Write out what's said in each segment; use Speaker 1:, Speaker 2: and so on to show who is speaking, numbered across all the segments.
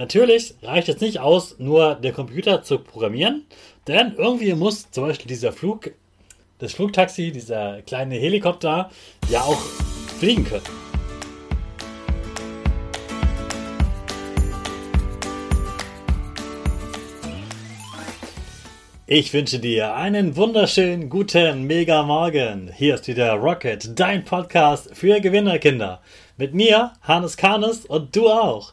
Speaker 1: Natürlich reicht es nicht aus, nur den Computer zu programmieren, denn irgendwie muss zum Beispiel dieser Flug, das Flugtaxi, dieser kleine Helikopter ja auch fliegen können. Ich wünsche dir einen wunderschönen guten Mega Morgen. Hier ist wieder Rocket, dein Podcast für Gewinnerkinder. Mit mir, Hannes Karnes und du auch.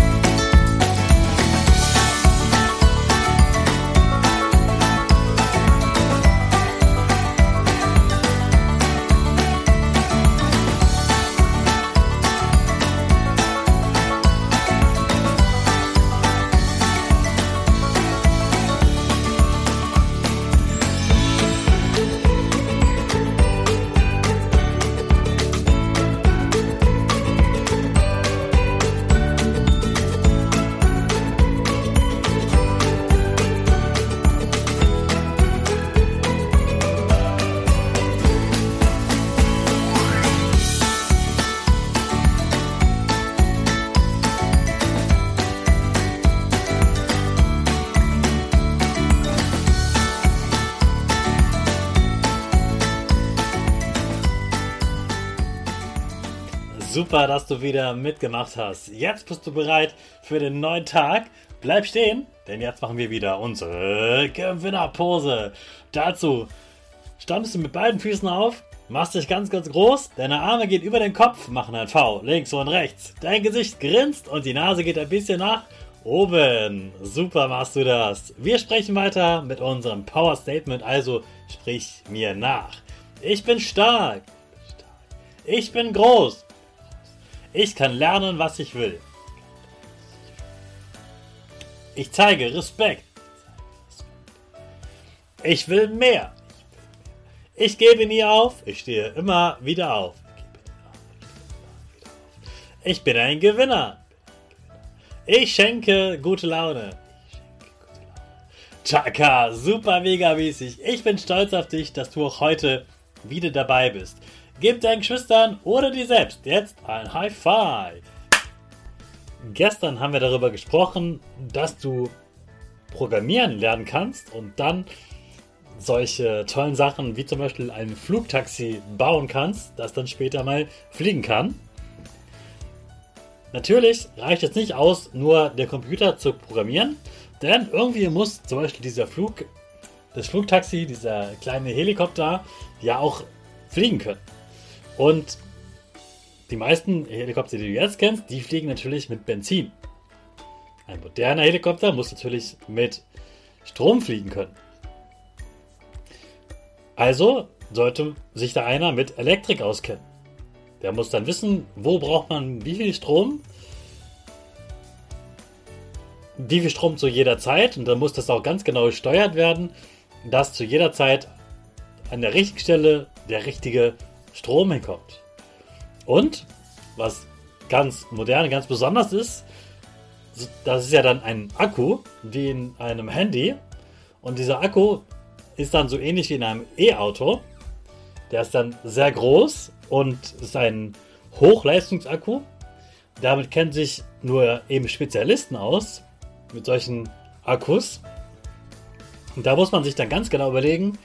Speaker 1: Super, dass du wieder mitgemacht hast. Jetzt bist du bereit für den neuen Tag. Bleib stehen, denn jetzt machen wir wieder unsere Gewinnerpose. Dazu stammst du mit beiden Füßen auf, machst dich ganz, ganz groß, deine Arme gehen über den Kopf, machen ein V, links und rechts. Dein Gesicht grinst und die Nase geht ein bisschen nach oben. Super machst du das. Wir sprechen weiter mit unserem Power Statement, also sprich mir nach. Ich bin stark. Ich bin groß. Ich kann lernen, was ich will. Ich zeige Respekt. Ich will mehr. Ich gebe nie auf. Ich stehe immer wieder auf. Ich bin ein Gewinner. Ich schenke gute Laune. Chaka, super mega mäßig. Ich bin stolz auf dich, dass du auch heute wieder dabei bist. Gib deinen Geschwistern oder dir selbst jetzt ein High Five. Gestern haben wir darüber gesprochen, dass du programmieren lernen kannst und dann solche tollen Sachen wie zum Beispiel ein Flugtaxi bauen kannst, das dann später mal fliegen kann. Natürlich reicht es nicht aus, nur den Computer zu programmieren, denn irgendwie muss zum Beispiel dieser Flug, das Flugtaxi, dieser kleine Helikopter ja auch fliegen können. Und die meisten Helikopter, die du jetzt kennst, die fliegen natürlich mit Benzin. Ein moderner Helikopter muss natürlich mit Strom fliegen können. Also sollte sich da einer mit Elektrik auskennen. Der muss dann wissen, wo braucht man wie viel Strom, wie viel Strom zu jeder Zeit und dann muss das auch ganz genau gesteuert werden, dass zu jeder Zeit an der richtigen Stelle der richtige Strom hinkommt. Und, was ganz modern, ganz besonders ist, das ist ja dann ein Akku, wie in einem Handy. Und dieser Akku ist dann so ähnlich wie in einem E-Auto. Der ist dann sehr groß und ist ein Hochleistungsakku. Damit kennen sich nur eben Spezialisten aus mit solchen Akkus. Und da muss man sich dann ganz genau überlegen,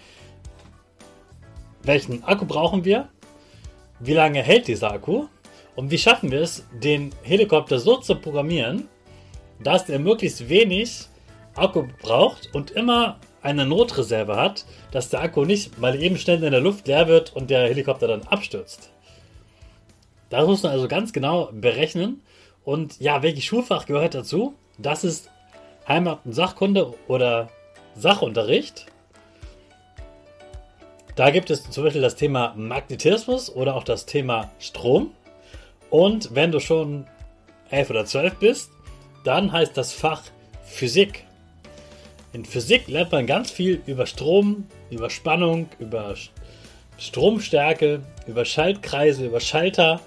Speaker 1: welchen Akku brauchen wir wie lange hält dieser Akku und wie schaffen wir es, den Helikopter so zu programmieren, dass er möglichst wenig Akku braucht und immer eine Notreserve hat, dass der Akku nicht mal eben schnell in der Luft leer wird und der Helikopter dann abstürzt. Das muss man also ganz genau berechnen. Und ja, welches Schulfach gehört dazu? Das ist Heimat- und Sachkunde oder Sachunterricht. Da gibt es zum Beispiel das Thema Magnetismus oder auch das Thema Strom. Und wenn du schon 11 oder 12 bist, dann heißt das Fach Physik. In Physik lernt man ganz viel über Strom, über Spannung, über Stromstärke, über Schaltkreise, über Schalter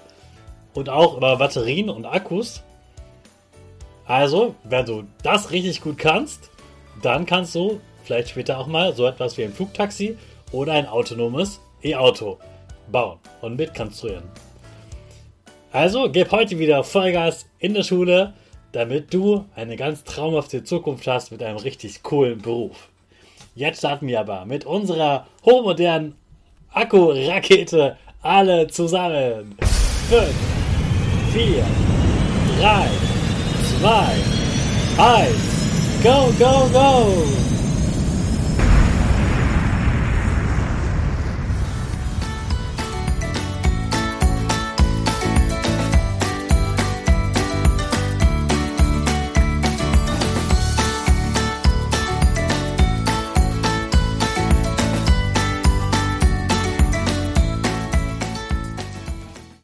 Speaker 1: und auch über Batterien und Akkus. Also, wenn du das richtig gut kannst, dann kannst du vielleicht später auch mal so etwas wie ein Flugtaxi oder ein autonomes E-Auto bauen und mitkonstruieren. Also gib heute wieder Vollgas in der Schule, damit du eine ganz traumhafte Zukunft hast mit einem richtig coolen Beruf. Jetzt starten wir aber mit unserer hochmodernen Akku-Rakete alle zusammen. 5, 4, 3, 2, 1, go, go, go!